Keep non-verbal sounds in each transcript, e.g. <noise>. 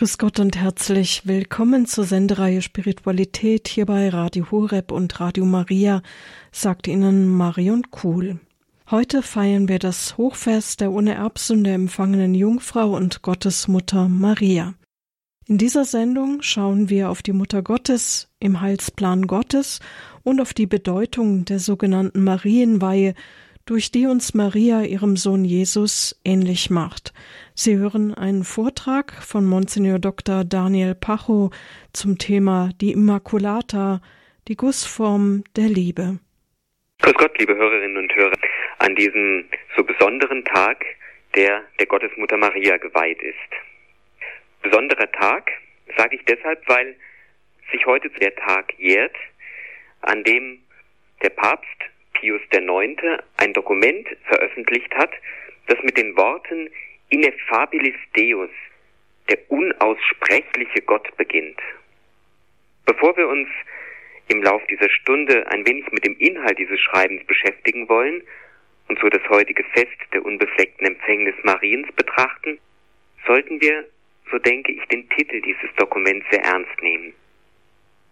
Grüß Gott und herzlich willkommen zur Sendereihe Spiritualität hier bei Radio Horeb und Radio Maria, sagt Ihnen Marion Kuhl. Heute feiern wir das Hochfest der ohne Erbsünde empfangenen Jungfrau und Gottesmutter Maria. In dieser Sendung schauen wir auf die Mutter Gottes im Heilsplan Gottes und auf die Bedeutung der sogenannten Marienweihe, durch die uns Maria ihrem Sohn Jesus ähnlich macht. Sie hören einen Vortrag von Monsignor Dr. Daniel Pacho zum Thema die Immaculata, die Gussform der Liebe. Grüß Gott, liebe Hörerinnen und Hörer, an diesem so besonderen Tag, der der Gottesmutter Maria geweiht ist. Besonderer Tag, sage ich deshalb, weil sich heute der Tag jährt, an dem der Papst Pius IX. ein Dokument veröffentlicht hat, das mit den Worten Ineffabilis Deus, der unaussprechliche Gott beginnt. Bevor wir uns im Lauf dieser Stunde ein wenig mit dem Inhalt dieses Schreibens beschäftigen wollen und so das heutige Fest der unbefleckten Empfängnis Mariens betrachten, sollten wir, so denke ich, den Titel dieses Dokuments sehr ernst nehmen.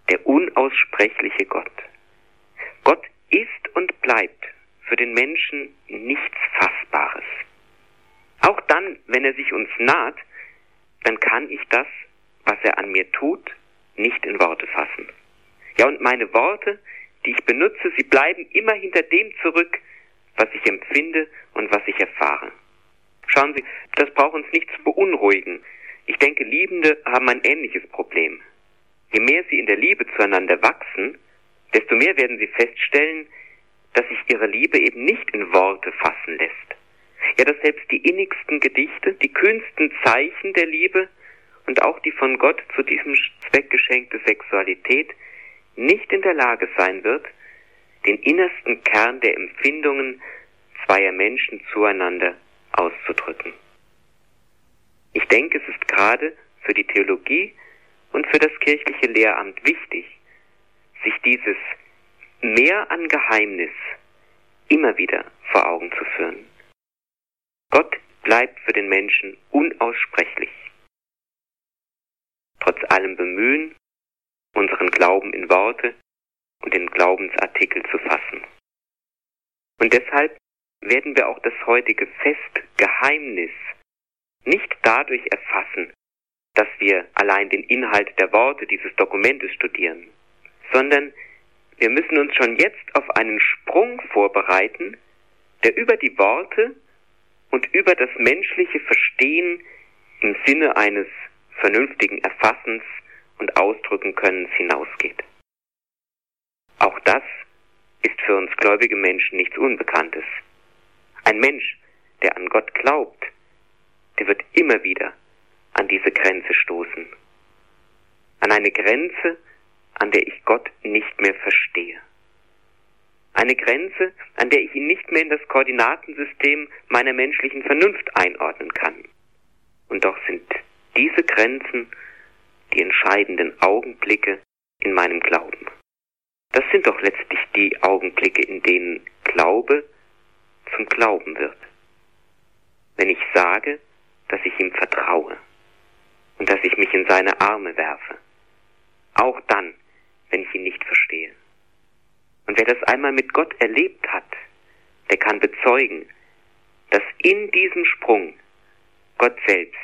Der unaussprechliche Gott. Gott ist und bleibt für den Menschen nichts Fassbares. Auch dann, wenn er sich uns naht, dann kann ich das, was er an mir tut, nicht in Worte fassen. Ja, und meine Worte, die ich benutze, sie bleiben immer hinter dem zurück, was ich empfinde und was ich erfahre. Schauen Sie, das braucht uns nicht zu beunruhigen. Ich denke, Liebende haben ein ähnliches Problem. Je mehr sie in der Liebe zueinander wachsen, desto mehr werden sie feststellen, dass sich ihre Liebe eben nicht in Worte fassen lässt, ja, dass selbst die innigsten Gedichte, die kühnsten Zeichen der Liebe und auch die von Gott zu diesem Zweck geschenkte Sexualität nicht in der Lage sein wird, den innersten Kern der Empfindungen zweier Menschen zueinander auszudrücken. Ich denke, es ist gerade für die Theologie und für das kirchliche Lehramt wichtig, sich dieses Mehr an Geheimnis immer wieder vor Augen zu führen. Gott bleibt für den Menschen unaussprechlich. Trotz allem Bemühen, unseren Glauben in Worte und in Glaubensartikel zu fassen. Und deshalb werden wir auch das heutige Fest Geheimnis nicht dadurch erfassen, dass wir allein den Inhalt der Worte dieses Dokumentes studieren, sondern wir müssen uns schon jetzt auf einen Sprung vorbereiten, der über die Worte und über das menschliche Verstehen im Sinne eines vernünftigen Erfassens und Ausdrückenkönnens hinausgeht. Auch das ist für uns gläubige Menschen nichts Unbekanntes. Ein Mensch, der an Gott glaubt, der wird immer wieder an diese Grenze stoßen. An eine Grenze, an der ich Gott nicht mehr verstehe. Eine Grenze, an der ich ihn nicht mehr in das Koordinatensystem meiner menschlichen Vernunft einordnen kann. Und doch sind diese Grenzen die entscheidenden Augenblicke in meinem Glauben. Das sind doch letztlich die Augenblicke, in denen Glaube zum Glauben wird. Wenn ich sage, dass ich ihm vertraue und dass ich mich in seine Arme werfe. Auch dann, wenn ich ihn nicht verstehe. Und wer das einmal mit Gott erlebt hat, der kann bezeugen, dass in diesem Sprung Gott selbst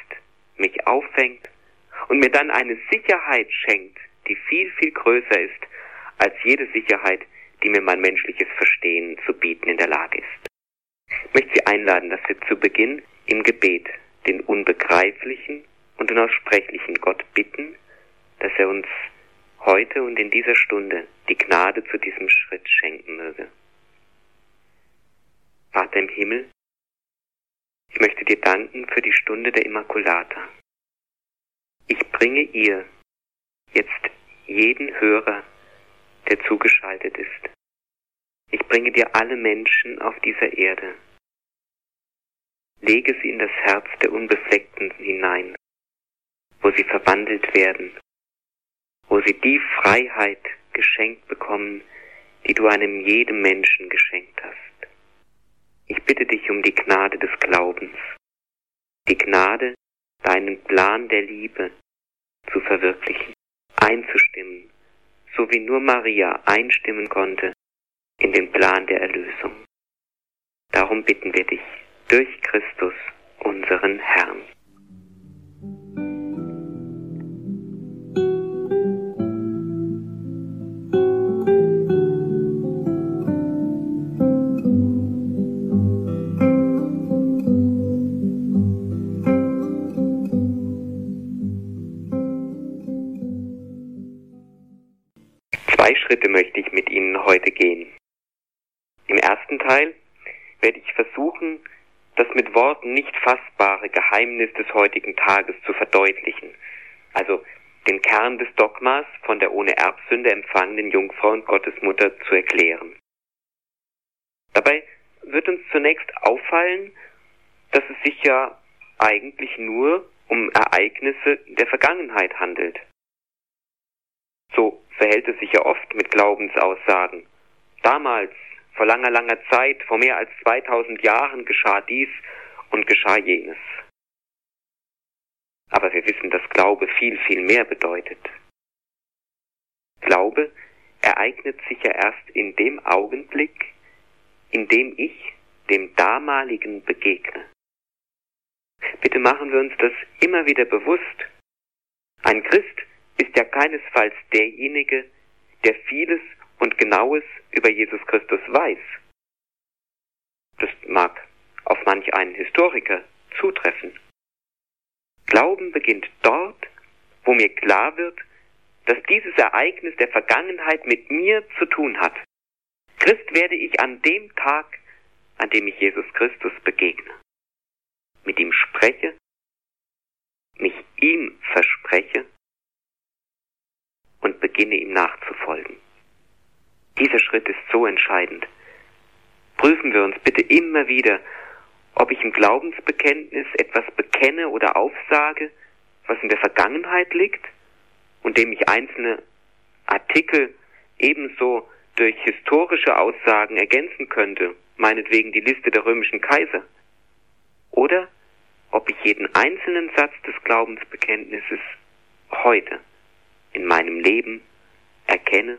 mich auffängt und mir dann eine Sicherheit schenkt, die viel, viel größer ist als jede Sicherheit, die mir mein menschliches Verstehen zu bieten in der Lage ist. Ich möchte Sie einladen, dass wir zu Beginn im Gebet den unbegreiflichen und unaussprechlichen Gott bitten, dass er uns heute und in dieser Stunde die Gnade zu diesem Schritt schenken möge. Vater im Himmel, ich möchte dir danken für die Stunde der Immaculata. Ich bringe ihr jetzt jeden Hörer, der zugeschaltet ist. Ich bringe dir alle Menschen auf dieser Erde. Lege sie in das Herz der Unbefleckten hinein, wo sie verwandelt werden wo sie die Freiheit geschenkt bekommen, die du einem jedem Menschen geschenkt hast. Ich bitte dich um die Gnade des Glaubens, die Gnade, deinen Plan der Liebe zu verwirklichen, einzustimmen, so wie nur Maria einstimmen konnte in den Plan der Erlösung. Darum bitten wir dich durch Christus, unseren Herrn. Schritte möchte ich mit Ihnen heute gehen. Im ersten Teil werde ich versuchen, das mit Worten nicht fassbare Geheimnis des heutigen Tages zu verdeutlichen, also den Kern des Dogmas von der ohne Erbsünde empfangenen Jungfrau und Gottesmutter zu erklären. Dabei wird uns zunächst auffallen, dass es sich ja eigentlich nur um Ereignisse der Vergangenheit handelt. So verhält es sich ja oft mit Glaubensaussagen. Damals, vor langer, langer Zeit, vor mehr als 2000 Jahren geschah dies und geschah jenes. Aber wir wissen, dass Glaube viel, viel mehr bedeutet. Glaube ereignet sich ja erst in dem Augenblick, in dem ich dem damaligen begegne. Bitte machen wir uns das immer wieder bewusst. Ein Christ ist ja keinesfalls derjenige, der vieles und Genaues über Jesus Christus weiß. Das mag auf manch einen Historiker zutreffen. Glauben beginnt dort, wo mir klar wird, dass dieses Ereignis der Vergangenheit mit mir zu tun hat. Christ werde ich an dem Tag, an dem ich Jesus Christus begegne, mit ihm spreche, mich ihm verspreche und beginne ihm nachzufolgen. Dieser Schritt ist so entscheidend. Prüfen wir uns bitte immer wieder, ob ich im Glaubensbekenntnis etwas bekenne oder aufsage, was in der Vergangenheit liegt und dem ich einzelne Artikel ebenso durch historische Aussagen ergänzen könnte, meinetwegen die Liste der römischen Kaiser. Oder ob ich jeden einzelnen Satz des Glaubensbekenntnisses heute in meinem Leben erkenne,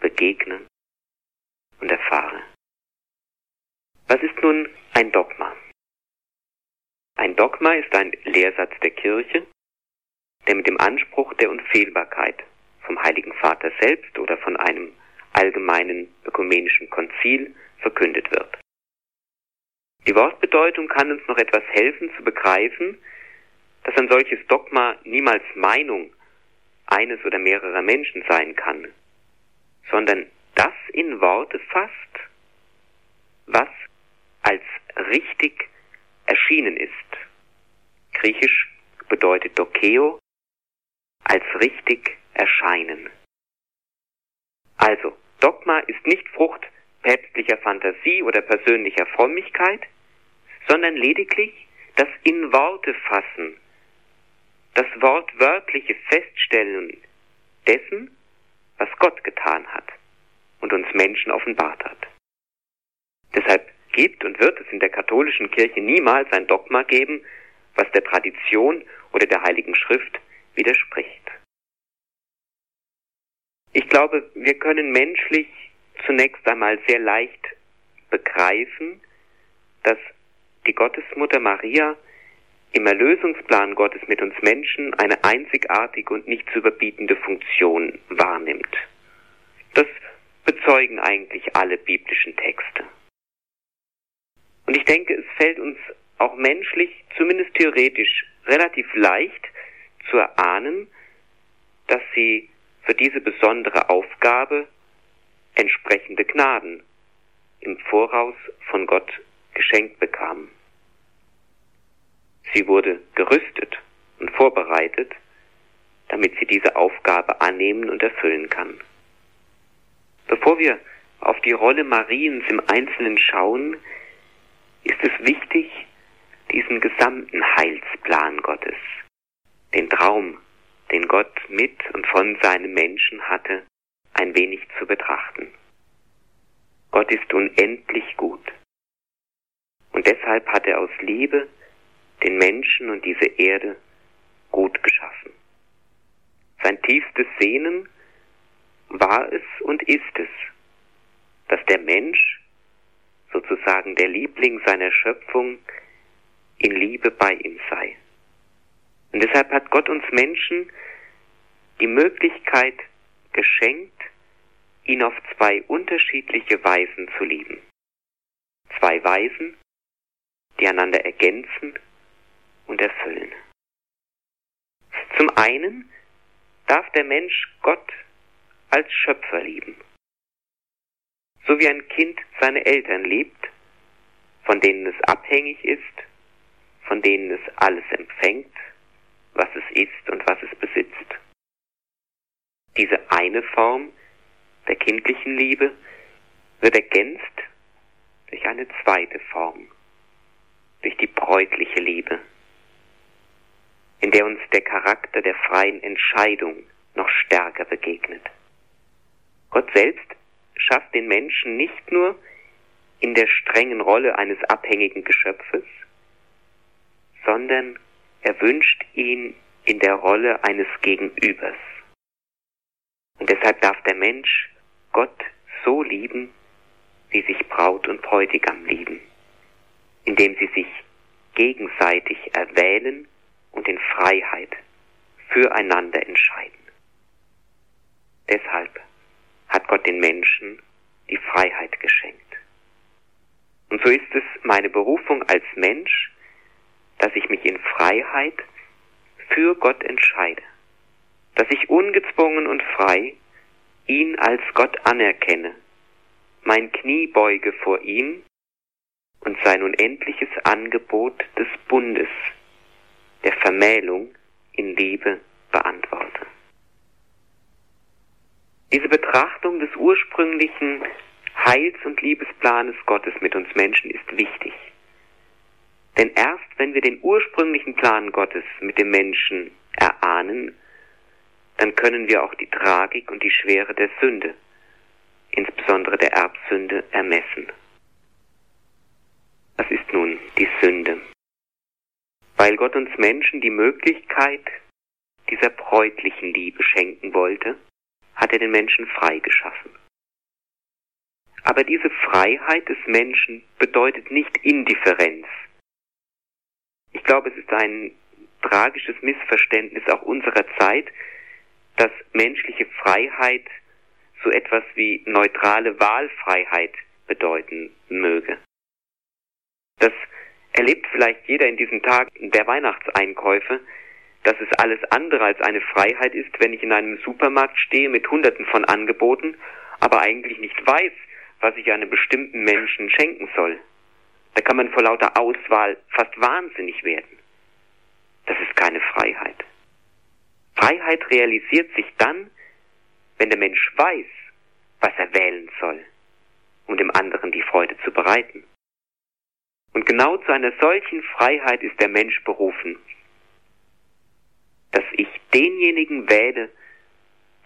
begegne und erfahre. Was ist nun ein Dogma? Ein Dogma ist ein Lehrsatz der Kirche, der mit dem Anspruch der Unfehlbarkeit vom Heiligen Vater selbst oder von einem allgemeinen ökumenischen Konzil verkündet wird. Die Wortbedeutung kann uns noch etwas helfen zu begreifen, dass ein solches Dogma niemals Meinung eines oder mehrerer Menschen sein kann, sondern das in Worte fasst, was als richtig erschienen ist. Griechisch bedeutet Dokeo als richtig erscheinen. Also, Dogma ist nicht Frucht päpstlicher Fantasie oder persönlicher Frömmigkeit, sondern lediglich das in Worte fassen das wortwörtliche Feststellen dessen, was Gott getan hat und uns Menschen offenbart hat. Deshalb gibt und wird es in der katholischen Kirche niemals ein Dogma geben, was der Tradition oder der Heiligen Schrift widerspricht. Ich glaube, wir können menschlich zunächst einmal sehr leicht begreifen, dass die Gottesmutter Maria im Erlösungsplan Gottes mit uns Menschen eine einzigartige und nicht zu überbietende Funktion wahrnimmt. Das bezeugen eigentlich alle biblischen Texte. Und ich denke, es fällt uns auch menschlich, zumindest theoretisch, relativ leicht zu erahnen, dass sie für diese besondere Aufgabe entsprechende Gnaden im Voraus von Gott geschenkt bekamen. Sie wurde gerüstet und vorbereitet, damit sie diese Aufgabe annehmen und erfüllen kann. Bevor wir auf die Rolle Mariens im Einzelnen schauen, ist es wichtig, diesen gesamten Heilsplan Gottes, den Traum, den Gott mit und von seinem Menschen hatte, ein wenig zu betrachten. Gott ist unendlich gut. Und deshalb hat er aus Liebe den Menschen und diese Erde gut geschaffen. sein tiefstes Sehnen war es und ist es, dass der Mensch, sozusagen der Liebling seiner Schöpfung, in Liebe bei ihm sei. Und deshalb hat Gott uns Menschen die Möglichkeit geschenkt, ihn auf zwei unterschiedliche Weisen zu lieben. Zwei Weisen, die einander ergänzen und erfüllen. Zum einen darf der Mensch Gott als Schöpfer lieben. So wie ein Kind seine Eltern liebt, von denen es abhängig ist, von denen es alles empfängt, was es ist und was es besitzt. Diese eine Form der kindlichen Liebe wird ergänzt durch eine zweite Form, durch die bräutliche Liebe, in der uns der Charakter der freien Entscheidung noch stärker begegnet. Gott selbst schafft den Menschen nicht nur in der strengen Rolle eines abhängigen Geschöpfes, sondern er wünscht ihn in der Rolle eines Gegenübers. Und deshalb darf der Mensch Gott so lieben, wie sich Braut und Bräutigam lieben, indem sie sich gegenseitig erwählen und in Freiheit füreinander entscheiden. Deshalb hat Gott den Menschen die Freiheit geschenkt. Und so ist es meine Berufung als Mensch, dass ich mich in Freiheit für Gott entscheide, dass ich ungezwungen und frei ihn als Gott anerkenne, mein Knie beuge vor ihm und sein unendliches Angebot des Bundes, der Vermählung in Liebe beantworte. Diese Betrachtung des ursprünglichen Heils- und Liebesplanes Gottes mit uns Menschen ist wichtig. Denn erst wenn wir den ursprünglichen Plan Gottes mit dem Menschen erahnen, dann können wir auch die Tragik und die Schwere der Sünde, insbesondere der Erbsünde, ermessen. Was ist nun die Sünde? Weil Gott uns Menschen die Möglichkeit dieser bräutlichen Liebe schenken wollte, hat er den Menschen frei geschaffen. Aber diese Freiheit des Menschen bedeutet nicht Indifferenz. Ich glaube, es ist ein tragisches Missverständnis auch unserer Zeit, dass menschliche Freiheit so etwas wie neutrale Wahlfreiheit bedeuten möge. Das erlebt vielleicht jeder in diesen Tagen der Weihnachtseinkäufe, dass es alles andere als eine Freiheit ist, wenn ich in einem Supermarkt stehe mit Hunderten von Angeboten, aber eigentlich nicht weiß, was ich einem bestimmten Menschen schenken soll. Da kann man vor lauter Auswahl fast wahnsinnig werden. Das ist keine Freiheit. Freiheit realisiert sich dann, wenn der Mensch weiß, was er wählen soll, um dem anderen die Freude zu bereiten. Und genau zu einer solchen Freiheit ist der Mensch berufen, dass ich denjenigen wähle,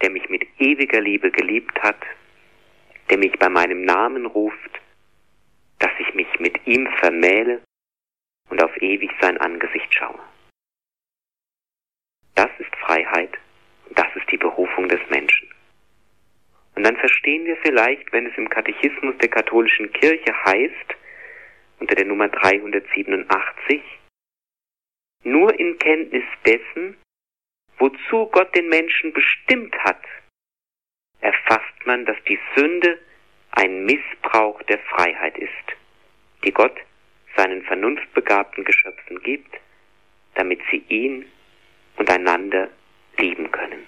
der mich mit ewiger Liebe geliebt hat, der mich bei meinem Namen ruft, dass ich mich mit ihm vermähle und auf ewig sein Angesicht schaue. Das ist Freiheit und das ist die Berufung des Menschen. Und dann verstehen wir vielleicht, wenn es im Katechismus der katholischen Kirche heißt, unter der Nummer 387, nur in Kenntnis dessen, wozu Gott den Menschen bestimmt hat, erfasst man, dass die Sünde ein Missbrauch der Freiheit ist, die Gott seinen vernunftbegabten Geschöpfen gibt, damit sie ihn und einander lieben können.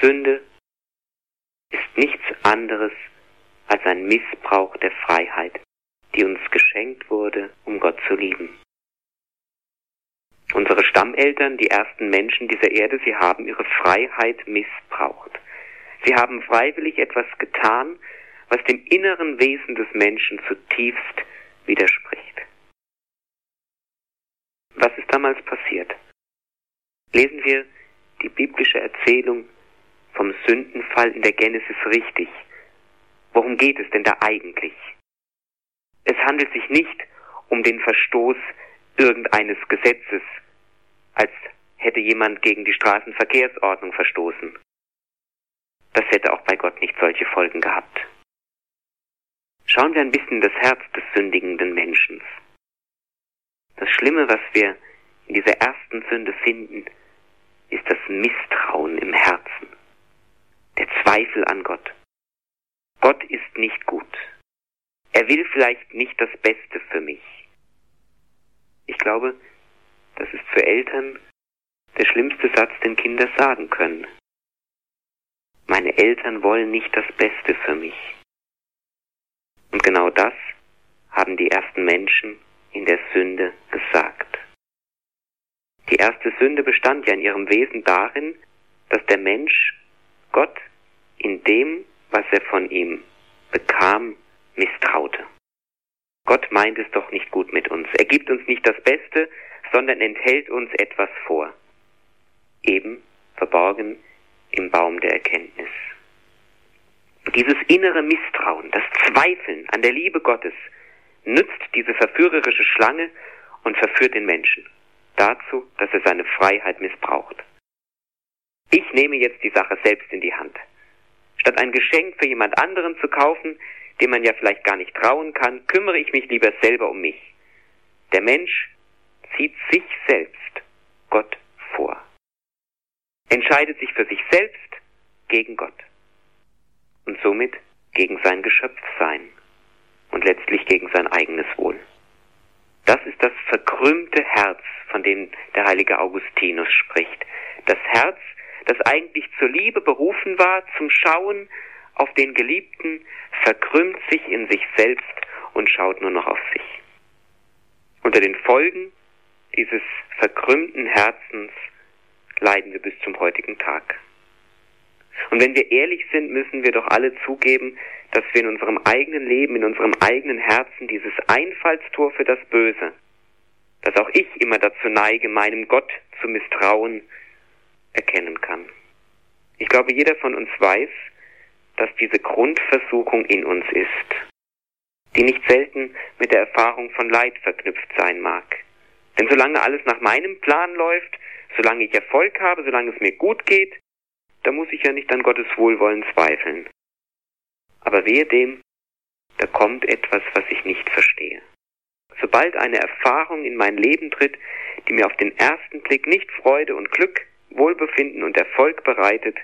Sünde ist nichts anderes als ein Missbrauch der Freiheit, die uns geschenkt wurde, um Gott zu lieben. Unsere Stammeltern, die ersten Menschen dieser Erde, sie haben ihre Freiheit missbraucht. Sie haben freiwillig etwas getan, was dem inneren Wesen des Menschen zutiefst widerspricht. Was ist damals passiert? Lesen wir die biblische Erzählung vom Sündenfall in der Genesis richtig. Worum geht es denn da eigentlich? Es handelt sich nicht um den Verstoß irgendeines Gesetzes, als hätte jemand gegen die Straßenverkehrsordnung verstoßen. Das hätte auch bei Gott nicht solche Folgen gehabt. Schauen wir ein bisschen das Herz des sündigenden Menschen. Das Schlimme, was wir in dieser ersten Sünde finden, ist das Misstrauen im Herzen, der Zweifel an Gott. Gott ist nicht gut. Er will vielleicht nicht das Beste für mich. Ich glaube, das ist für Eltern der schlimmste Satz, den Kinder sagen können. Meine Eltern wollen nicht das Beste für mich. Und genau das haben die ersten Menschen in der Sünde gesagt. Die erste Sünde bestand ja in ihrem Wesen darin, dass der Mensch Gott in dem, was er von ihm bekam, misstraute. Gott meint es doch nicht gut mit uns. Er gibt uns nicht das Beste, sondern enthält uns etwas vor. Eben verborgen im Baum der Erkenntnis. Dieses innere Misstrauen, das Zweifeln an der Liebe Gottes, nützt diese verführerische Schlange und verführt den Menschen dazu, dass er seine Freiheit missbraucht. Ich nehme jetzt die Sache selbst in die Hand. Statt ein Geschenk für jemand anderen zu kaufen, dem man ja vielleicht gar nicht trauen kann, kümmere ich mich lieber selber um mich. Der Mensch zieht sich selbst Gott vor, entscheidet sich für sich selbst gegen Gott und somit gegen sein Geschöpfsein und letztlich gegen sein eigenes Wohl. Das ist das verkrümmte Herz, von dem der heilige Augustinus spricht. Das Herz, das eigentlich zur Liebe berufen war, zum Schauen auf den Geliebten, verkrümmt sich in sich selbst und schaut nur noch auf sich. Unter den Folgen dieses verkrümmten Herzens leiden wir bis zum heutigen Tag. Und wenn wir ehrlich sind, müssen wir doch alle zugeben, dass wir in unserem eigenen Leben, in unserem eigenen Herzen dieses Einfallstor für das Böse, dass auch ich immer dazu neige, meinem Gott zu misstrauen, erkennen kann. Ich glaube, jeder von uns weiß, dass diese Grundversuchung in uns ist, die nicht selten mit der Erfahrung von Leid verknüpft sein mag. Denn solange alles nach meinem Plan läuft, solange ich Erfolg habe, solange es mir gut geht, da muss ich ja nicht an Gottes Wohlwollen zweifeln. Aber wehe dem, da kommt etwas, was ich nicht verstehe. Sobald eine Erfahrung in mein Leben tritt, die mir auf den ersten Blick nicht Freude und Glück, Wohlbefinden und Erfolg bereitet,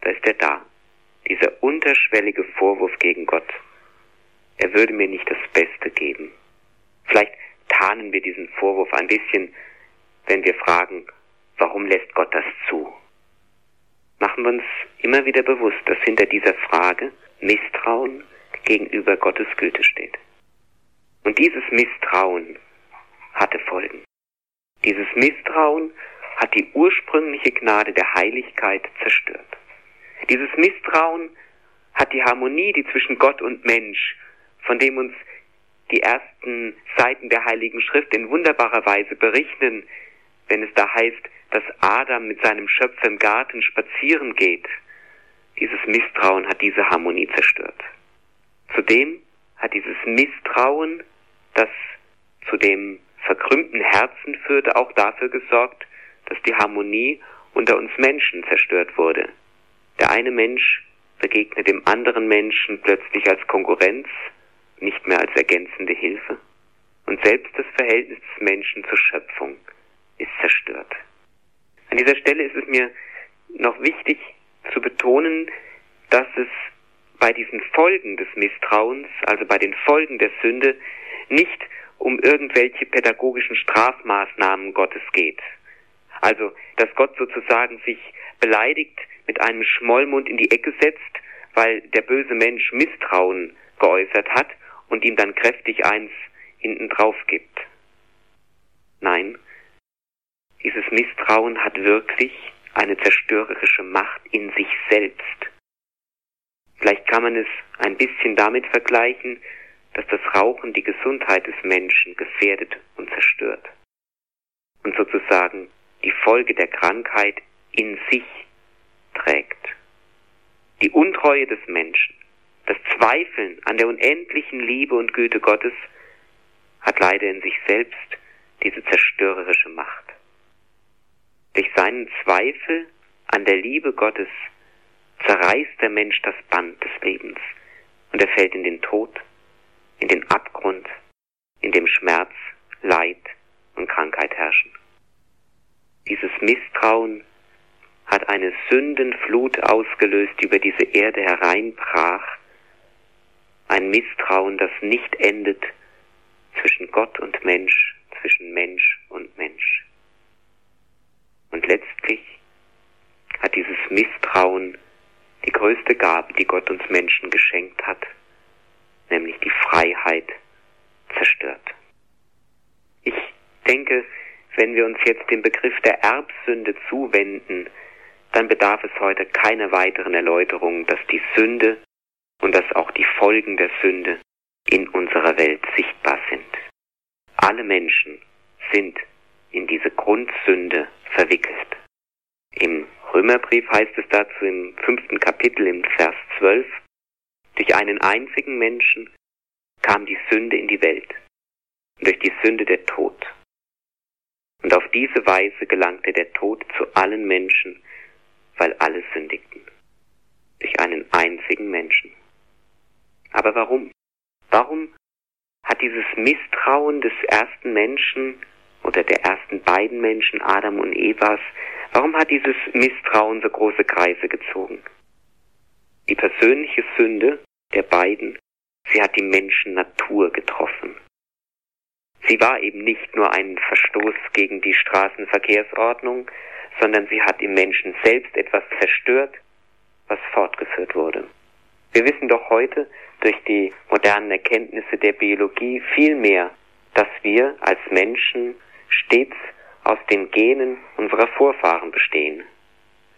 da ist er da, dieser unterschwellige Vorwurf gegen Gott. Er würde mir nicht das Beste geben. Vielleicht tarnen wir diesen Vorwurf ein bisschen, wenn wir fragen, warum lässt Gott das zu? machen wir uns immer wieder bewusst, dass hinter dieser Frage Misstrauen gegenüber Gottes Güte steht. Und dieses Misstrauen hatte Folgen. Dieses Misstrauen hat die ursprüngliche Gnade der Heiligkeit zerstört. Dieses Misstrauen hat die Harmonie, die zwischen Gott und Mensch, von dem uns die ersten Seiten der Heiligen Schrift in wunderbarer Weise berichten, wenn es da heißt, dass Adam mit seinem Schöpfer im Garten spazieren geht. Dieses Misstrauen hat diese Harmonie zerstört. Zudem hat dieses Misstrauen, das zu dem verkrümmten Herzen führte, auch dafür gesorgt, dass die Harmonie unter uns Menschen zerstört wurde. Der eine Mensch begegnet dem anderen Menschen plötzlich als Konkurrenz, nicht mehr als ergänzende Hilfe. Und selbst das Verhältnis des Menschen zur Schöpfung ist zerstört. An dieser Stelle ist es mir noch wichtig zu betonen, dass es bei diesen Folgen des Misstrauens, also bei den Folgen der Sünde, nicht um irgendwelche pädagogischen Strafmaßnahmen Gottes geht. Also, dass Gott sozusagen sich beleidigt mit einem Schmollmund in die Ecke setzt, weil der böse Mensch Misstrauen geäußert hat und ihm dann kräftig eins hinten drauf gibt. Nein, dieses Misstrauen hat wirklich eine zerstörerische Macht in sich selbst. Vielleicht kann man es ein bisschen damit vergleichen, dass das Rauchen die Gesundheit des Menschen gefährdet und zerstört und sozusagen die Folge der Krankheit in sich trägt. Die Untreue des Menschen, das Zweifeln an der unendlichen Liebe und Güte Gottes hat leider in sich selbst diese zerstörerische Macht. seinen Zweifel an der Liebe Gottes zerreißt der Mensch das Band des Lebens und er fällt in den Tod, in den Abgrund, in dem Schmerz, Leid und Krankheit herrschen. Dieses Misstrauen hat eine Sündenflut ausgelöst, die über diese Erde hereinbrach. Ein Misstrauen, das nicht endet zwischen Gott und Mensch, zwischen Mensch und Mensch. Und letztlich hat dieses Misstrauen die größte Gabe, die Gott uns Menschen geschenkt hat, nämlich die Freiheit, zerstört. Ich denke, wenn wir uns jetzt dem Begriff der Erbsünde zuwenden, dann bedarf es heute keiner weiteren Erläuterung, dass die Sünde und dass auch die Folgen der Sünde in unserer Welt sichtbar sind. Alle Menschen sind in diese Grundsünde verwickelt. Im Römerbrief heißt es dazu im fünften Kapitel im Vers 12, durch einen einzigen Menschen kam die Sünde in die Welt und durch die Sünde der Tod. Und auf diese Weise gelangte der Tod zu allen Menschen, weil alle sündigten. Durch einen einzigen Menschen. Aber warum? Warum hat dieses Misstrauen des ersten Menschen oder der ersten beiden Menschen, Adam und Evas, warum hat dieses Misstrauen so große Kreise gezogen? Die persönliche Sünde der beiden, sie hat die Menschennatur getroffen. Sie war eben nicht nur ein Verstoß gegen die Straßenverkehrsordnung, sondern sie hat im Menschen selbst etwas zerstört, was fortgeführt wurde. Wir wissen doch heute durch die modernen Erkenntnisse der Biologie viel mehr, dass wir als Menschen stets aus den Genen unserer Vorfahren bestehen.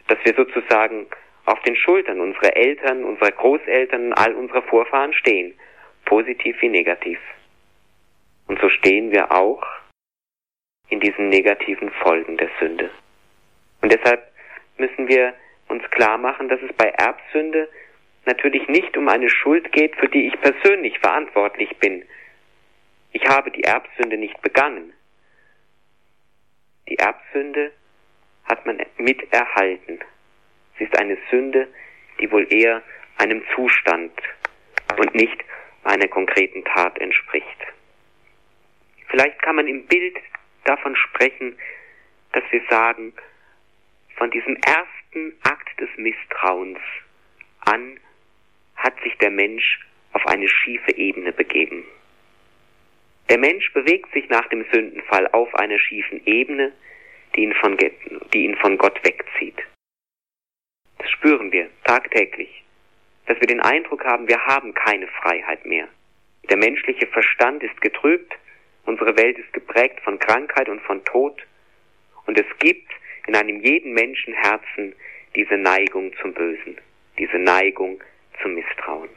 Dass wir sozusagen auf den Schultern unserer Eltern, unserer Großeltern all unserer Vorfahren stehen, positiv wie negativ. Und so stehen wir auch in diesen negativen Folgen der Sünde. Und deshalb müssen wir uns klar machen, dass es bei Erbsünde natürlich nicht um eine Schuld geht, für die ich persönlich verantwortlich bin. Ich habe die Erbsünde nicht begangen. Die Erbsünde hat man miterhalten. Sie ist eine Sünde, die wohl eher einem Zustand und nicht einer konkreten Tat entspricht. Vielleicht kann man im Bild davon sprechen, dass wir sagen, von diesem ersten Akt des Misstrauens an hat sich der Mensch auf eine schiefe Ebene begeben. Der Mensch bewegt sich nach dem Sündenfall auf einer schiefen Ebene, die ihn von, die ihn von Gott wegzieht. Das spüren wir tagtäglich, dass wir den Eindruck haben, wir haben keine Freiheit mehr. Der menschliche Verstand ist getrübt, unsere Welt ist geprägt von Krankheit und von Tod, und es gibt in einem jeden Menschenherzen diese Neigung zum Bösen, diese Neigung zum Misstrauen.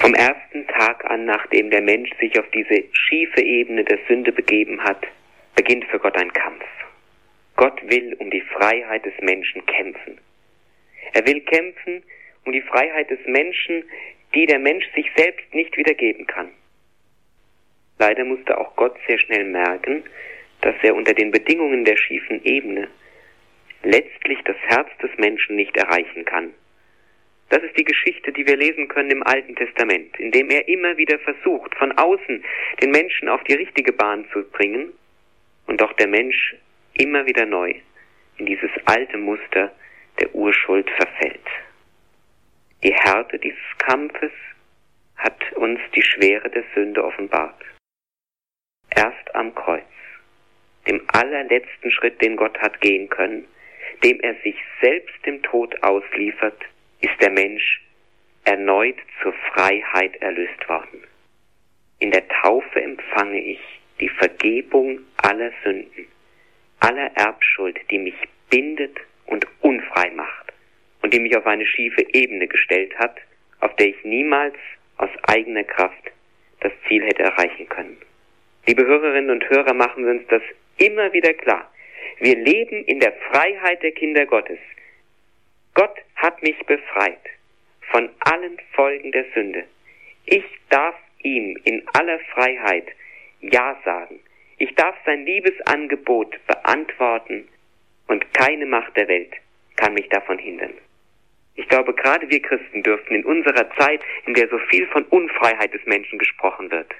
Vom ersten Tag an, nachdem der Mensch sich auf diese schiefe Ebene der Sünde begeben hat, beginnt für Gott ein Kampf. Gott will um die Freiheit des Menschen kämpfen. Er will kämpfen um die Freiheit des Menschen, die der Mensch sich selbst nicht wiedergeben kann. Leider musste auch Gott sehr schnell merken, dass er unter den Bedingungen der schiefen Ebene letztlich das Herz des Menschen nicht erreichen kann. Das ist die Geschichte, die wir lesen können im Alten Testament, in dem er immer wieder versucht, von außen den Menschen auf die richtige Bahn zu bringen und doch der Mensch immer wieder neu in dieses alte Muster der Urschuld verfällt. Die Härte dieses Kampfes hat uns die Schwere der Sünde offenbart. Erst am Kreuz, dem allerletzten Schritt, den Gott hat gehen können, dem er sich selbst dem Tod ausliefert, ist der Mensch erneut zur Freiheit erlöst worden. In der Taufe empfange ich die Vergebung aller Sünden, aller Erbschuld, die mich bindet und unfrei macht und die mich auf eine schiefe Ebene gestellt hat, auf der ich niemals aus eigener Kraft das Ziel hätte erreichen können. Liebe Hörerinnen und Hörer, machen wir uns das immer wieder klar. Wir leben in der Freiheit der Kinder Gottes. Gott hat mich befreit von allen Folgen der Sünde. Ich darf ihm in aller Freiheit Ja sagen. Ich darf sein Liebesangebot beantworten und keine Macht der Welt kann mich davon hindern. Ich glaube, gerade wir Christen dürften in unserer Zeit, in der so viel von Unfreiheit des Menschen gesprochen wird,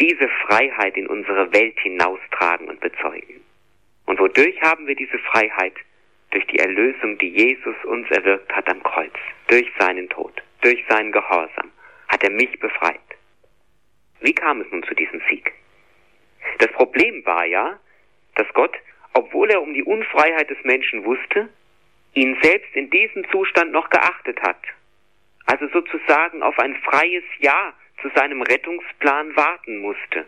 diese Freiheit in unsere Welt hinaustragen und bezeugen. Und wodurch haben wir diese Freiheit? Durch die Erlösung, die Jesus uns erwirkt hat am Kreuz, durch seinen Tod, durch seinen Gehorsam, hat er mich befreit. Wie kam es nun zu diesem Sieg? Das Problem war ja, dass Gott, obwohl er um die Unfreiheit des Menschen wusste, ihn selbst in diesem Zustand noch geachtet hat. Also sozusagen auf ein freies Ja zu seinem Rettungsplan warten musste.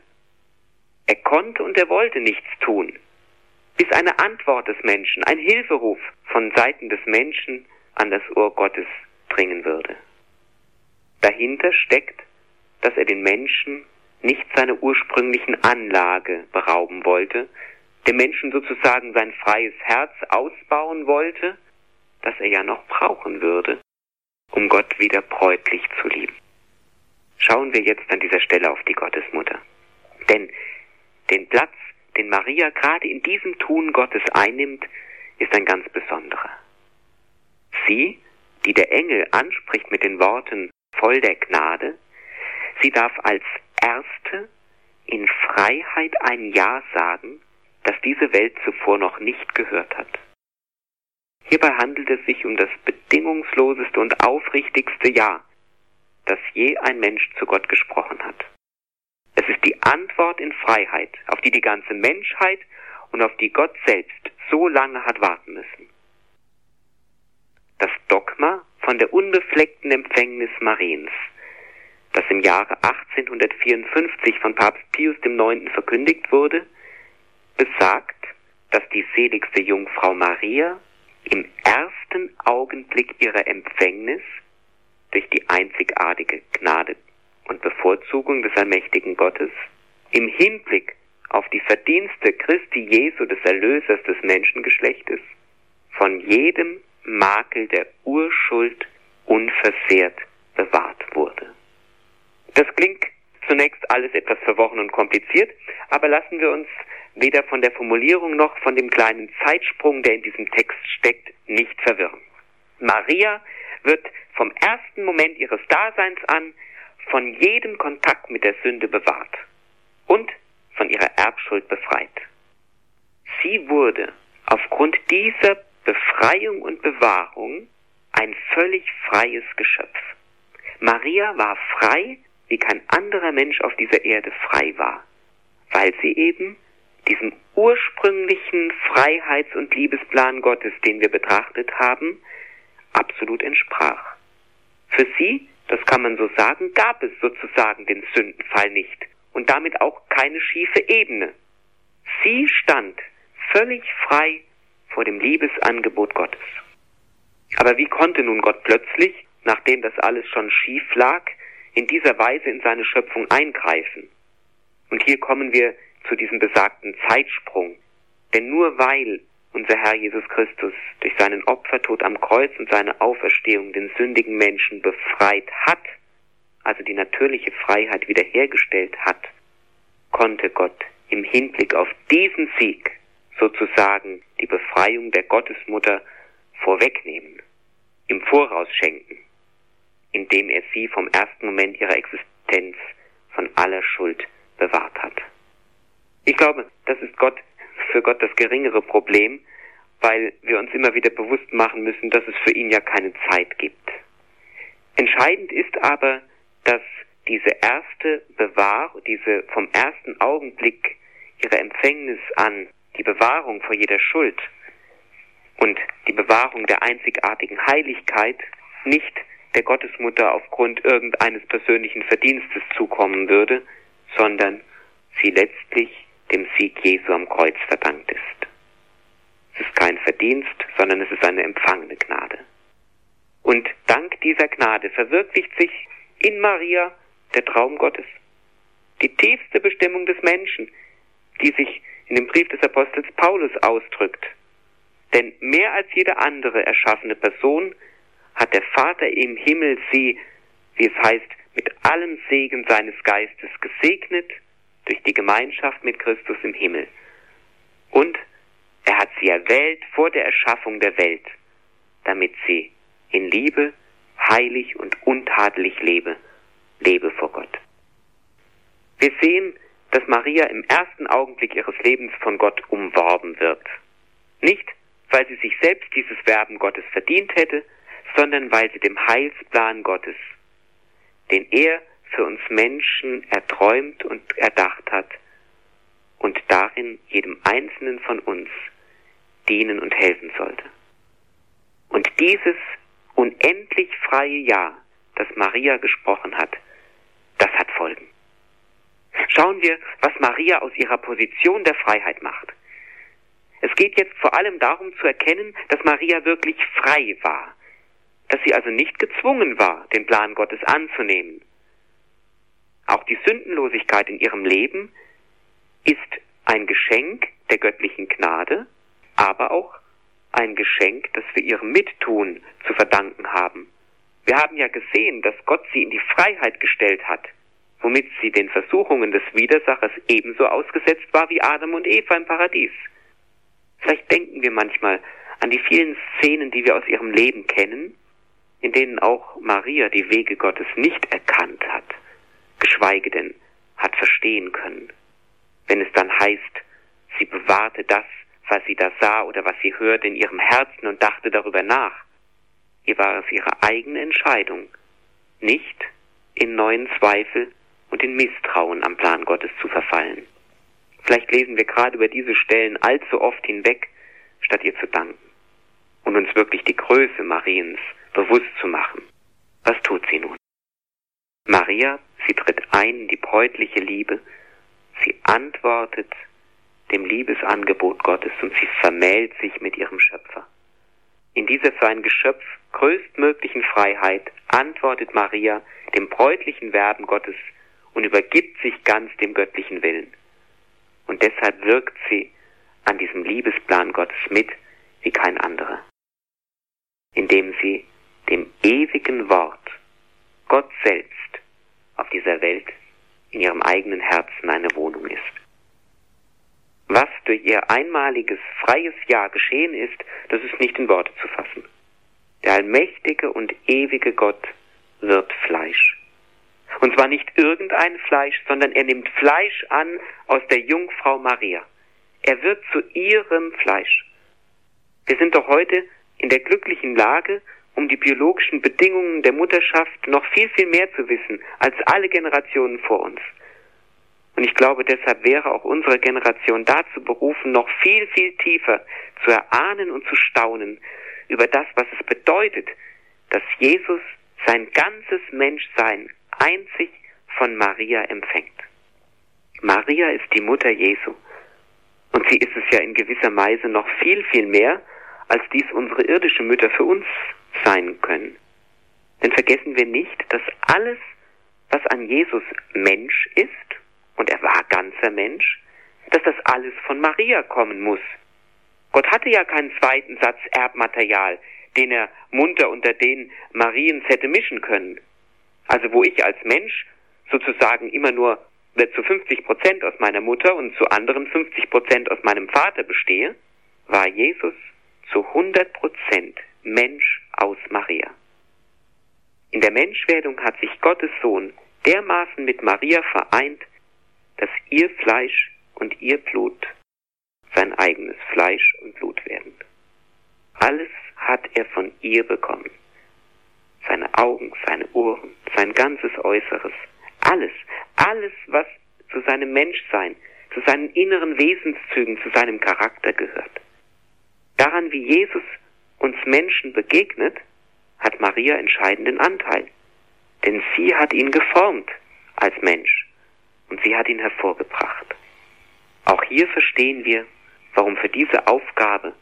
Er konnte und er wollte nichts tun, bis eine Antwort des Menschen, ein Hilferuf von Seiten des Menschen an das Ohr Gottes dringen würde. Dahinter steckt, dass er den Menschen nicht seiner ursprünglichen Anlage berauben wollte, dem Menschen sozusagen sein freies Herz ausbauen wollte, das er ja noch brauchen würde, um Gott wieder bräutlich zu lieben. Schauen wir jetzt an dieser Stelle auf die Gottesmutter. Denn den Platz, den Maria gerade in diesem Tun Gottes einnimmt, ist ein ganz besonderer. Sie, die der Engel anspricht mit den Worten voll der Gnade, sie darf als Erste in Freiheit ein Ja sagen, das diese Welt zuvor noch nicht gehört hat. Hierbei handelt es sich um das bedingungsloseste und aufrichtigste Ja, das je ein Mensch zu Gott gesprochen hat. Es ist die Antwort in Freiheit, auf die die ganze Menschheit und auf die Gott selbst so lange hat warten müssen. Das Dogma von der unbefleckten Empfängnis Mariens, das im Jahre 1854 von Papst Pius IX. verkündigt wurde, besagt, dass die seligste Jungfrau Maria im ersten Augenblick ihrer Empfängnis durch die einzigartige Gnade und Bevorzugung des allmächtigen Gottes im Hinblick auf die Verdienste Christi Jesu des Erlösers des Menschengeschlechtes von jedem Makel der Urschuld unversehrt bewahrt wurde. Das klingt zunächst alles etwas verworren und kompliziert, aber lassen wir uns weder von der Formulierung noch von dem kleinen Zeitsprung, der in diesem Text steckt, nicht verwirren. Maria wird vom ersten Moment ihres Daseins an von jedem Kontakt mit der Sünde bewahrt und von ihrer Erbschuld befreit. Sie wurde aufgrund dieser Befreiung und Bewahrung ein völlig freies Geschöpf. Maria war frei, wie kein anderer Mensch auf dieser Erde frei war, weil sie eben diesem ursprünglichen Freiheits- und Liebesplan Gottes, den wir betrachtet haben, absolut entsprach. Für sie, das kann man so sagen, gab es sozusagen den Sündenfall nicht und damit auch keine schiefe Ebene. Sie stand völlig frei vor dem Liebesangebot Gottes. Aber wie konnte nun Gott plötzlich, nachdem das alles schon schief lag, in dieser Weise in seine Schöpfung eingreifen? Und hier kommen wir zu diesem besagten Zeitsprung. Denn nur weil unser Herr Jesus Christus durch seinen Opfertod am Kreuz und seine Auferstehung den sündigen Menschen befreit hat, also die natürliche Freiheit wiederhergestellt hat, konnte Gott im Hinblick auf diesen Sieg sozusagen die Befreiung der Gottesmutter vorwegnehmen, im Voraus schenken, indem er sie vom ersten Moment ihrer Existenz von aller Schuld bewahrt hat. Ich glaube, das ist Gott, <laughs> für Gott das geringere Problem, weil wir uns immer wieder bewusst machen müssen, dass es für ihn ja keine Zeit gibt. Entscheidend ist aber, dass diese erste Bewahrung, diese vom ersten Augenblick ihrer Empfängnis an, die Bewahrung vor jeder Schuld und die Bewahrung der einzigartigen Heiligkeit nicht der Gottesmutter aufgrund irgendeines persönlichen Verdienstes zukommen würde, sondern sie letztlich dem Sieg Jesu am Kreuz verdankt ist. Es ist kein Verdienst, sondern es ist eine empfangene Gnade. Und dank dieser Gnade verwirklicht sich in Maria der Traum Gottes. Die tiefste Bestimmung des Menschen, die sich in dem Brief des Apostels Paulus ausdrückt. Denn mehr als jede andere erschaffene Person hat der Vater im Himmel sie, wie es heißt, mit allem Segen seines Geistes gesegnet durch die Gemeinschaft mit Christus im Himmel. Und er hat sie erwählt vor der Erschaffung der Welt, damit sie in Liebe, heilig und untadelig lebe, lebe vor Gott. Wir sehen, dass Maria im ersten Augenblick ihres Lebens von Gott umworben wird. Nicht, weil sie sich selbst dieses Werben Gottes verdient hätte, sondern weil sie dem Heilsplan Gottes, den er für uns Menschen erträumt und erdacht hat, und darin jedem Einzelnen von uns dienen und helfen sollte. Und dieses unendlich freie Ja, das Maria gesprochen hat, das hat Folgen. Schauen wir, was Maria aus ihrer Position der Freiheit macht. Es geht jetzt vor allem darum zu erkennen, dass Maria wirklich frei war, dass sie also nicht gezwungen war, den Plan Gottes anzunehmen. Auch die Sündenlosigkeit in ihrem Leben ist ein Geschenk der göttlichen Gnade, aber auch ein Geschenk, das wir ihrem Mittun zu verdanken haben. Wir haben ja gesehen, dass Gott sie in die Freiheit gestellt hat, womit sie den Versuchungen des Widersachers ebenso ausgesetzt war wie Adam und Eva im Paradies. Vielleicht denken wir manchmal an die vielen Szenen, die wir aus ihrem Leben kennen, in denen auch Maria die Wege Gottes nicht erkannt hat, geschweige denn hat verstehen können. Wenn es dann heißt, sie bewahrte das, was sie da sah oder was sie hörte in ihrem Herzen und dachte darüber nach. Ihr war es ihre eigene Entscheidung, nicht in neuen Zweifel und in Misstrauen am Plan Gottes zu verfallen. Vielleicht lesen wir gerade über diese Stellen allzu oft hinweg, statt ihr zu danken und uns wirklich die Größe Mariens bewusst zu machen. Was tut sie nun? Maria, sie tritt ein in die bräutliche Liebe, sie antwortet dem Liebesangebot Gottes und sie vermählt sich mit ihrem Schöpfer. In dieser für ein Geschöpf größtmöglichen Freiheit antwortet Maria dem bräutlichen Werben Gottes und übergibt sich ganz dem göttlichen Willen. Und deshalb wirkt sie an diesem Liebesplan Gottes mit wie kein anderer, indem sie dem ewigen Wort, Gott selbst, auf dieser Welt in ihrem eigenen Herzen eine Wohnung ist. Was durch ihr einmaliges freies Ja geschehen ist, das ist nicht in Worte zu fassen. Der allmächtige und ewige Gott wird Fleisch. Und zwar nicht irgendein Fleisch, sondern er nimmt Fleisch an aus der Jungfrau Maria. Er wird zu ihrem Fleisch. Wir sind doch heute in der glücklichen Lage, um die biologischen Bedingungen der Mutterschaft noch viel, viel mehr zu wissen als alle Generationen vor uns. Und ich glaube, deshalb wäre auch unsere Generation dazu berufen, noch viel, viel tiefer zu erahnen und zu staunen über das, was es bedeutet, dass Jesus sein ganzes Menschsein einzig von Maria empfängt. Maria ist die Mutter Jesu. Und sie ist es ja in gewisser Weise noch viel, viel mehr, als dies unsere irdische Mütter für uns sein können. Denn vergessen wir nicht, dass alles, was an Jesus Mensch ist, und er war ganzer Mensch, dass das alles von Maria kommen muss. Gott hatte ja keinen zweiten Satz Erbmaterial, den er munter unter den Mariens hätte mischen können. Also wo ich als Mensch sozusagen immer nur zu 50 Prozent aus meiner Mutter und zu anderen 50 Prozent aus meinem Vater bestehe, war Jesus zu 100 Prozent Mensch aus Maria. In der Menschwerdung hat sich Gottes Sohn dermaßen mit Maria vereint, dass ihr Fleisch und ihr Blut sein eigenes Fleisch und Blut werden. Alles hat er von ihr bekommen. Seine Augen, seine Ohren, sein ganzes Äußeres, alles, alles, was zu seinem Menschsein, zu seinen inneren Wesenszügen, zu seinem Charakter gehört. Daran, wie Jesus uns Menschen begegnet, hat Maria entscheidenden Anteil. Denn sie hat ihn geformt als Mensch und sie hat ihn hervorgebracht. Auch hier verstehen wir, warum für diese Aufgabe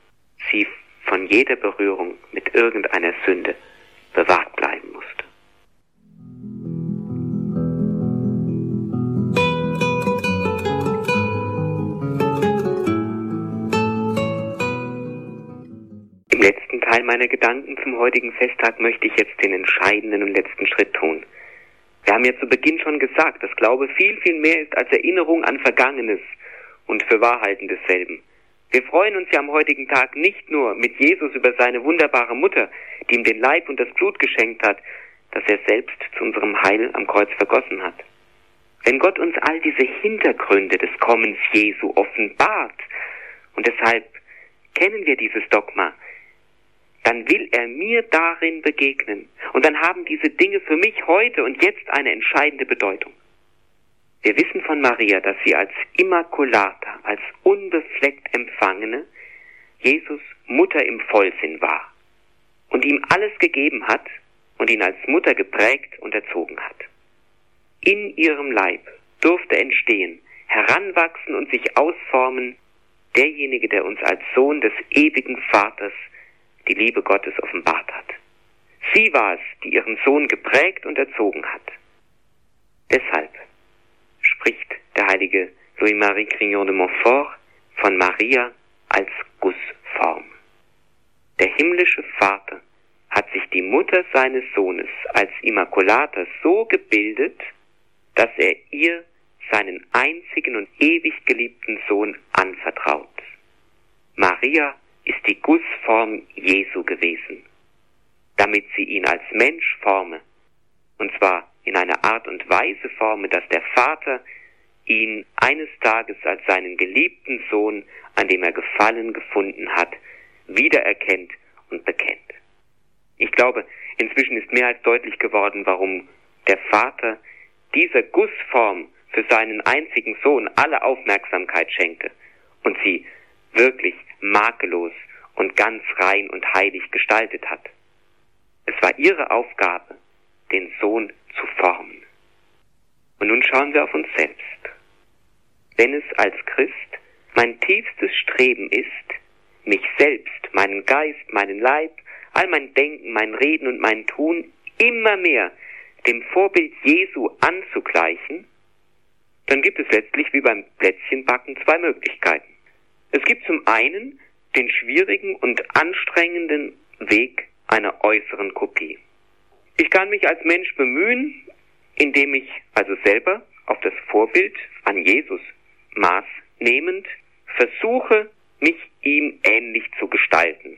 sie von jeder Berührung mit irgendeiner Sünde bewahrt bleiben musste. Meiner Gedanken zum heutigen Festtag möchte ich jetzt den entscheidenden und letzten Schritt tun. Wir haben ja zu Beginn schon gesagt, dass Glaube viel, viel mehr ist als Erinnerung an Vergangenes und für Wahrheiten desselben. Wir freuen uns ja am heutigen Tag nicht nur mit Jesus über seine wunderbare Mutter, die ihm den Leib und das Blut geschenkt hat, das er selbst zu unserem Heil am Kreuz vergossen hat. Wenn Gott uns all diese Hintergründe des Kommens Jesu offenbart, und deshalb kennen wir dieses Dogma, dann will er mir darin begegnen. Und dann haben diese Dinge für mich heute und jetzt eine entscheidende Bedeutung. Wir wissen von Maria, dass sie als Immaculata, als unbefleckt Empfangene, Jesus Mutter im Vollsinn war und ihm alles gegeben hat und ihn als Mutter geprägt und erzogen hat. In ihrem Leib durfte entstehen, heranwachsen und sich ausformen derjenige, der uns als Sohn des ewigen Vaters die Liebe Gottes offenbart hat. Sie war es, die ihren Sohn geprägt und erzogen hat. Deshalb spricht der heilige Louis-Marie Grignon de Montfort von Maria als Gussform. Der himmlische Vater hat sich die Mutter seines Sohnes als Immaculata so gebildet, dass er ihr seinen einzigen und ewig geliebten Sohn anvertraut. Maria ist die Gussform Jesu gewesen, damit sie ihn als Mensch forme, und zwar in einer Art und Weise forme, dass der Vater ihn eines Tages als seinen geliebten Sohn, an dem er Gefallen gefunden hat, wiedererkennt und bekennt. Ich glaube, inzwischen ist mehr als deutlich geworden, warum der Vater dieser Gussform für seinen einzigen Sohn alle Aufmerksamkeit schenkte und sie wirklich makellos und ganz rein und heilig gestaltet hat. Es war ihre Aufgabe, den Sohn zu formen. Und nun schauen wir auf uns selbst. Wenn es als Christ mein tiefstes Streben ist, mich selbst, meinen Geist, meinen Leib, all mein Denken, mein Reden und mein Tun immer mehr dem Vorbild Jesu anzugleichen, dann gibt es letztlich wie beim Plätzchenbacken zwei Möglichkeiten. Es gibt zum einen den schwierigen und anstrengenden Weg einer äußeren Kopie. Ich kann mich als Mensch bemühen, indem ich also selber auf das Vorbild an Jesus Maß nehmend versuche, mich ihm ähnlich zu gestalten,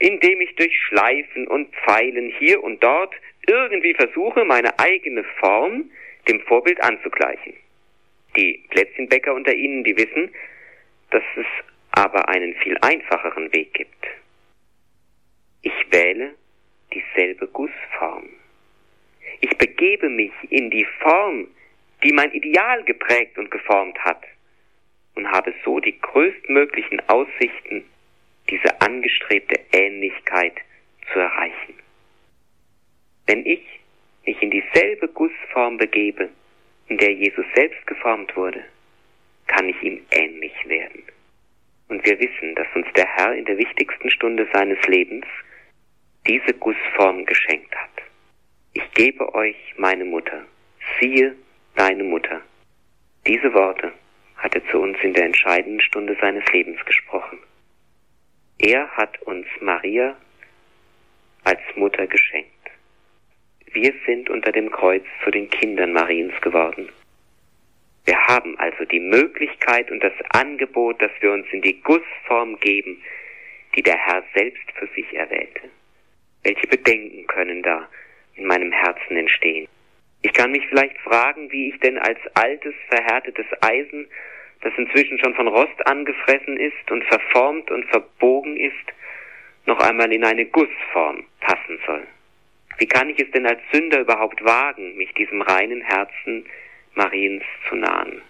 indem ich durch Schleifen und Pfeilen hier und dort irgendwie versuche, meine eigene Form dem Vorbild anzugleichen. Die Plätzchenbäcker unter Ihnen, die wissen, dass es aber einen viel einfacheren Weg gibt. Ich wähle dieselbe Gussform. Ich begebe mich in die Form, die mein Ideal geprägt und geformt hat und habe so die größtmöglichen Aussichten, diese angestrebte Ähnlichkeit zu erreichen. Wenn ich mich in dieselbe Gussform begebe, in der Jesus selbst geformt wurde, kann ich ihm ähnlich werden. Und wir wissen, dass uns der Herr in der wichtigsten Stunde seines Lebens diese Gussform geschenkt hat. Ich gebe euch meine Mutter, siehe deine Mutter. Diese Worte hat er zu uns in der entscheidenden Stunde seines Lebens gesprochen. Er hat uns Maria als Mutter geschenkt. Wir sind unter dem Kreuz zu den Kindern Mariens geworden. Wir haben also die Möglichkeit und das Angebot, dass wir uns in die Gussform geben, die der Herr selbst für sich erwählte. Welche Bedenken können da in meinem Herzen entstehen? Ich kann mich vielleicht fragen, wie ich denn als altes, verhärtetes Eisen, das inzwischen schon von Rost angefressen ist und verformt und verbogen ist, noch einmal in eine Gussform passen soll. Wie kann ich es denn als Sünder überhaupt wagen, mich diesem reinen Herzen Mariens zu nahen?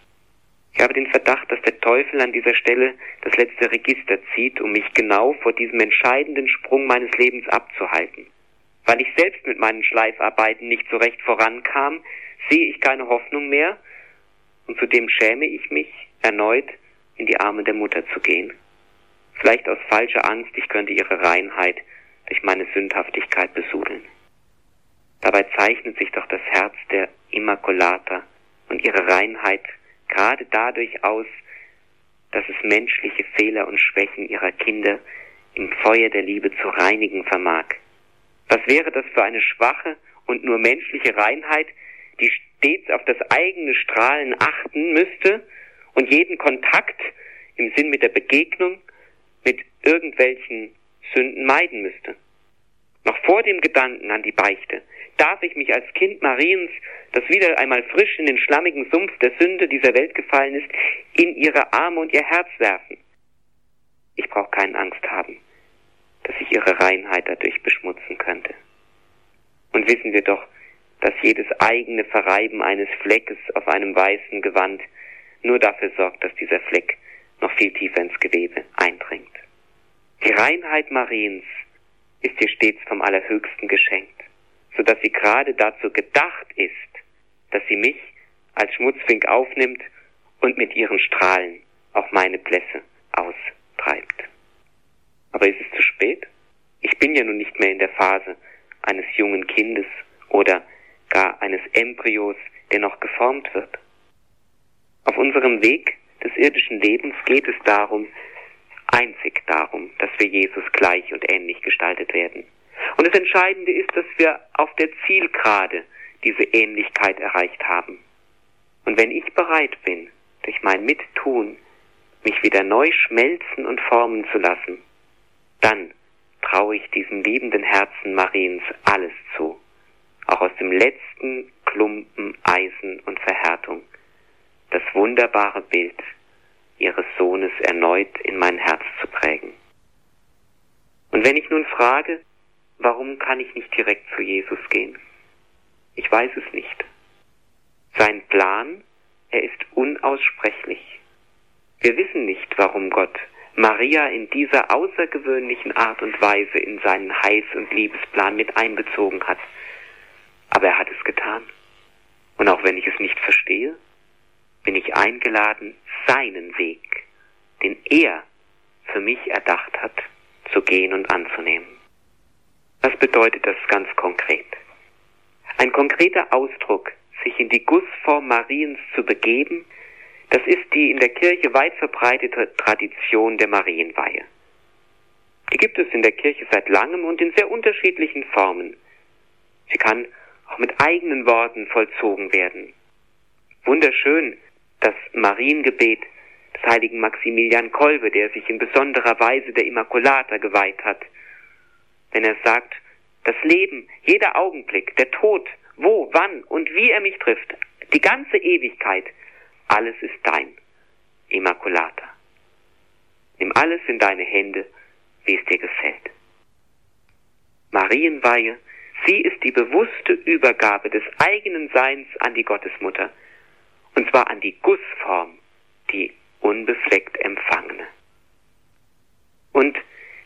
Ich habe den Verdacht, dass der Teufel an dieser Stelle das letzte Register zieht, um mich genau vor diesem entscheidenden Sprung meines Lebens abzuhalten. Weil ich selbst mit meinen Schleifarbeiten nicht so recht vorankam, sehe ich keine Hoffnung mehr, und zudem schäme ich mich, erneut in die Arme der Mutter zu gehen. Vielleicht aus falscher Angst, ich könnte ihre Reinheit durch meine Sündhaftigkeit besudeln. Dabei zeichnet sich doch das Herz der Immaculata und ihre Reinheit gerade dadurch aus, dass es menschliche Fehler und Schwächen ihrer Kinder im Feuer der Liebe zu reinigen vermag. Was wäre das für eine schwache und nur menschliche Reinheit, die stets auf das eigene Strahlen achten müsste und jeden Kontakt im Sinn mit der Begegnung mit irgendwelchen Sünden meiden müsste. Noch vor dem Gedanken an die Beichte darf ich mich als Kind Mariens, das wieder einmal frisch in den schlammigen Sumpf der Sünde dieser Welt gefallen ist, in ihre Arme und ihr Herz werfen. Ich brauche keine Angst haben, dass ich ihre Reinheit dadurch beschmutzen könnte. Und wissen wir doch, dass jedes eigene Verreiben eines Fleckes auf einem weißen Gewand nur dafür sorgt, dass dieser Fleck noch viel tiefer ins Gewebe eindringt. Die Reinheit Mariens ist ihr stets vom Allerhöchsten geschenkt, so dass sie gerade dazu gedacht ist, dass sie mich als Schmutzfink aufnimmt und mit ihren Strahlen auch meine Blässe austreibt. Aber ist es zu spät? Ich bin ja nun nicht mehr in der Phase eines jungen Kindes oder gar eines Embryos, der noch geformt wird. Auf unserem Weg des irdischen Lebens geht es darum, einzig darum, dass wir Jesus gleich und ähnlich gestaltet werden. Und das Entscheidende ist, dass wir auf der Zielgerade diese Ähnlichkeit erreicht haben. Und wenn ich bereit bin, durch mein Mittun mich wieder neu schmelzen und formen zu lassen, dann traue ich diesem liebenden Herzen Mariens alles zu, auch aus dem letzten Klumpen Eisen und Verhärtung, das wunderbare Bild ihres Sohnes erneut in mein Herz zu prägen. Und wenn ich nun frage, warum kann ich nicht direkt zu Jesus gehen? Ich weiß es nicht. Sein Plan, er ist unaussprechlich. Wir wissen nicht, warum Gott Maria in dieser außergewöhnlichen Art und Weise in seinen Heiß- und Liebesplan mit einbezogen hat. Aber er hat es getan. Und auch wenn ich es nicht verstehe, bin ich eingeladen, seinen Weg, den er für mich erdacht hat, zu gehen und anzunehmen. Was bedeutet das ganz konkret? Ein konkreter Ausdruck, sich in die Gussform Mariens zu begeben, das ist die in der Kirche weit verbreitete Tradition der Marienweihe. Die gibt es in der Kirche seit langem und in sehr unterschiedlichen Formen. Sie kann auch mit eigenen Worten vollzogen werden. Wunderschön das Mariengebet des heiligen Maximilian Kolbe, der sich in besonderer Weise der Immaculata geweiht hat. Wenn er sagt, das Leben, jeder Augenblick, der Tod, wo, wann und wie er mich trifft, die ganze Ewigkeit, alles ist dein, Immaculata. Nimm alles in deine Hände, wie es dir gefällt. Marienweihe, sie ist die bewusste Übergabe des eigenen Seins an die Gottesmutter, und zwar an die Gussform, die unbefleckt empfangene. Und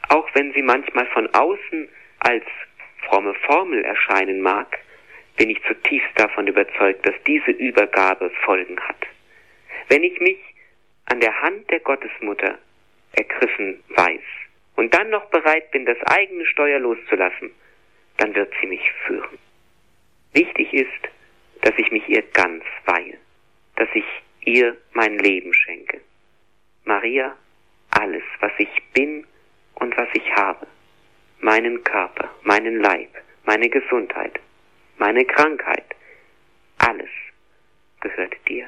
auch wenn sie manchmal von außen als fromme Formel erscheinen mag, bin ich zutiefst davon überzeugt, dass diese Übergabe Folgen hat. Wenn ich mich an der Hand der Gottesmutter ergriffen weiß und dann noch bereit bin, das eigene Steuer loszulassen, dann wird sie mich führen. Wichtig ist, dass ich mich ihr ganz weihe dass ich ihr mein Leben schenke. Maria, alles, was ich bin und was ich habe, meinen Körper, meinen Leib, meine Gesundheit, meine Krankheit, alles gehört dir.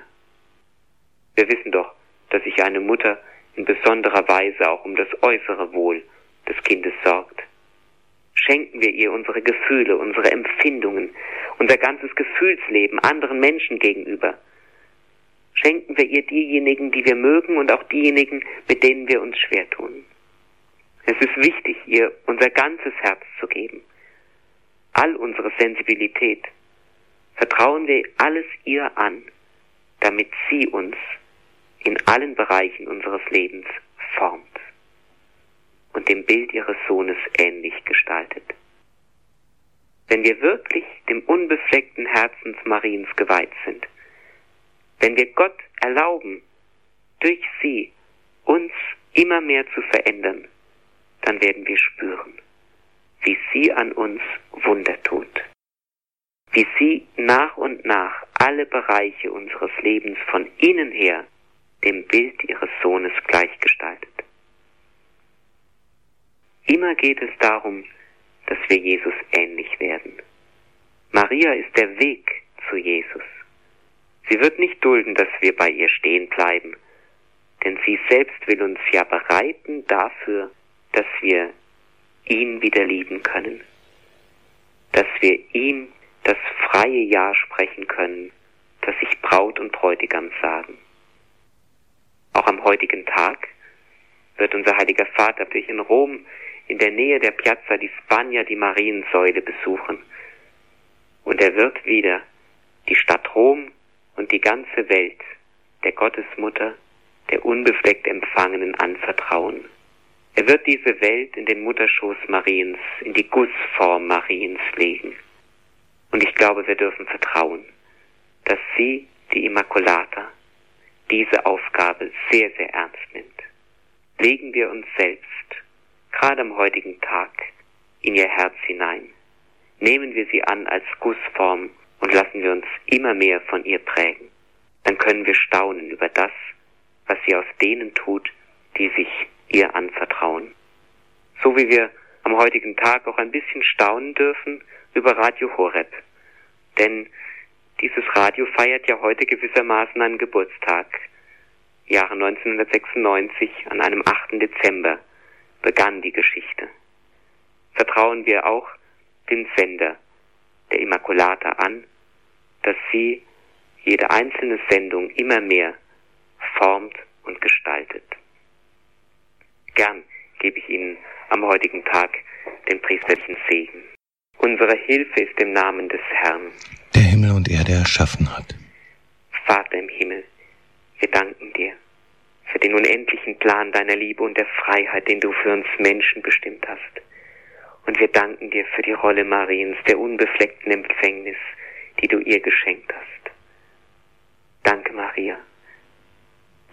Wir wissen doch, dass sich eine Mutter in besonderer Weise auch um das äußere Wohl des Kindes sorgt. Schenken wir ihr unsere Gefühle, unsere Empfindungen, unser ganzes Gefühlsleben anderen Menschen gegenüber, schenken wir ihr diejenigen, die wir mögen und auch diejenigen, mit denen wir uns schwer tun. Es ist wichtig, ihr unser ganzes Herz zu geben, all unsere Sensibilität. Vertrauen wir alles ihr an, damit sie uns in allen Bereichen unseres Lebens formt und dem Bild ihres Sohnes ähnlich gestaltet. Wenn wir wirklich dem unbefleckten Herzens Mariens geweiht sind, wenn wir Gott erlauben, durch sie uns immer mehr zu verändern, dann werden wir spüren, wie sie an uns Wunder tut, wie sie nach und nach alle Bereiche unseres Lebens von innen her dem Bild ihres Sohnes gleichgestaltet. Immer geht es darum, dass wir Jesus ähnlich werden. Maria ist der Weg zu Jesus. Sie wird nicht dulden, dass wir bei ihr stehen bleiben, denn sie selbst will uns ja bereiten dafür, dass wir ihn wieder lieben können, dass wir ihm das freie Ja sprechen können, das sich Braut und Bräutigam sagen. Auch am heutigen Tag wird unser heiliger Vater dich in Rom in der Nähe der Piazza di Spagna die Mariensäule besuchen. Und er wird wieder die Stadt Rom und die ganze Welt der Gottesmutter, der unbefleckt Empfangenen anvertrauen. Er wird diese Welt in den Mutterschoß Mariens, in die Gussform Mariens legen. Und ich glaube, wir dürfen vertrauen, dass sie, die Immaculata, diese Aufgabe sehr, sehr ernst nimmt. Legen wir uns selbst, gerade am heutigen Tag, in ihr Herz hinein. Nehmen wir sie an als Gussform und lassen wir uns immer mehr von ihr prägen. Dann können wir staunen über das, was sie aus denen tut, die sich ihr anvertrauen. So wie wir am heutigen Tag auch ein bisschen staunen dürfen über Radio Horeb. Denn dieses Radio feiert ja heute gewissermaßen einen Geburtstag. Jahre 1996, an einem 8. Dezember, begann die Geschichte. Vertrauen wir auch den Sender der Immaculata an, dass sie jede einzelne Sendung immer mehr formt und gestaltet. Gern gebe ich Ihnen am heutigen Tag den priesterlichen Segen. Unsere Hilfe ist im Namen des Herrn, der Himmel und Erde erschaffen hat. Vater im Himmel, wir danken dir für den unendlichen Plan deiner Liebe und der Freiheit, den du für uns Menschen bestimmt hast. Und wir danken dir für die Rolle Mariens, der unbefleckten Empfängnis, die du ihr geschenkt hast. Danke, Maria,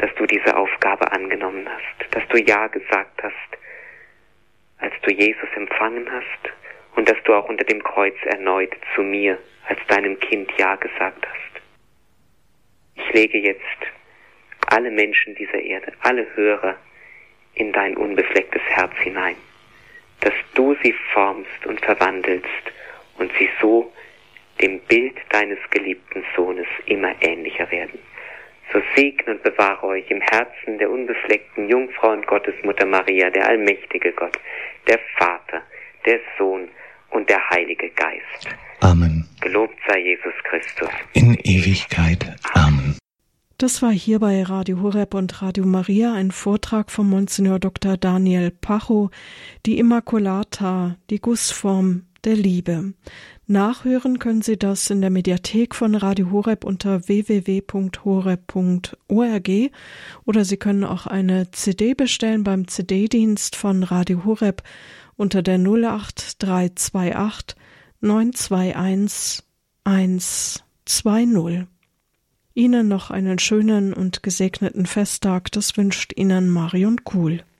dass du diese Aufgabe angenommen hast, dass du Ja gesagt hast, als du Jesus empfangen hast und dass du auch unter dem Kreuz erneut zu mir als deinem Kind Ja gesagt hast. Ich lege jetzt alle Menschen dieser Erde, alle Hörer in dein unbeflecktes Herz hinein, dass du sie formst und verwandelst und sie so dem Bild deines geliebten Sohnes immer ähnlicher werden. So segne und bewahre euch im Herzen der unbefleckten Jungfrau und Gottesmutter Maria, der allmächtige Gott, der Vater, der Sohn und der Heilige Geist. Amen. Gelobt sei Jesus Christus. In Ewigkeit. Amen. Das war hier bei Radio Horeb und Radio Maria ein Vortrag von Monsignor Dr. Daniel Pacho, die Immaculata, die Gussform der Liebe. Nachhören können Sie das in der Mediathek von Radio Horeb unter www.horeb.org oder Sie können auch eine CD bestellen beim CD-Dienst von Radio Horeb unter der 08328 921 120. Ihnen noch einen schönen und gesegneten Festtag, das wünscht Ihnen Marion Kuhl.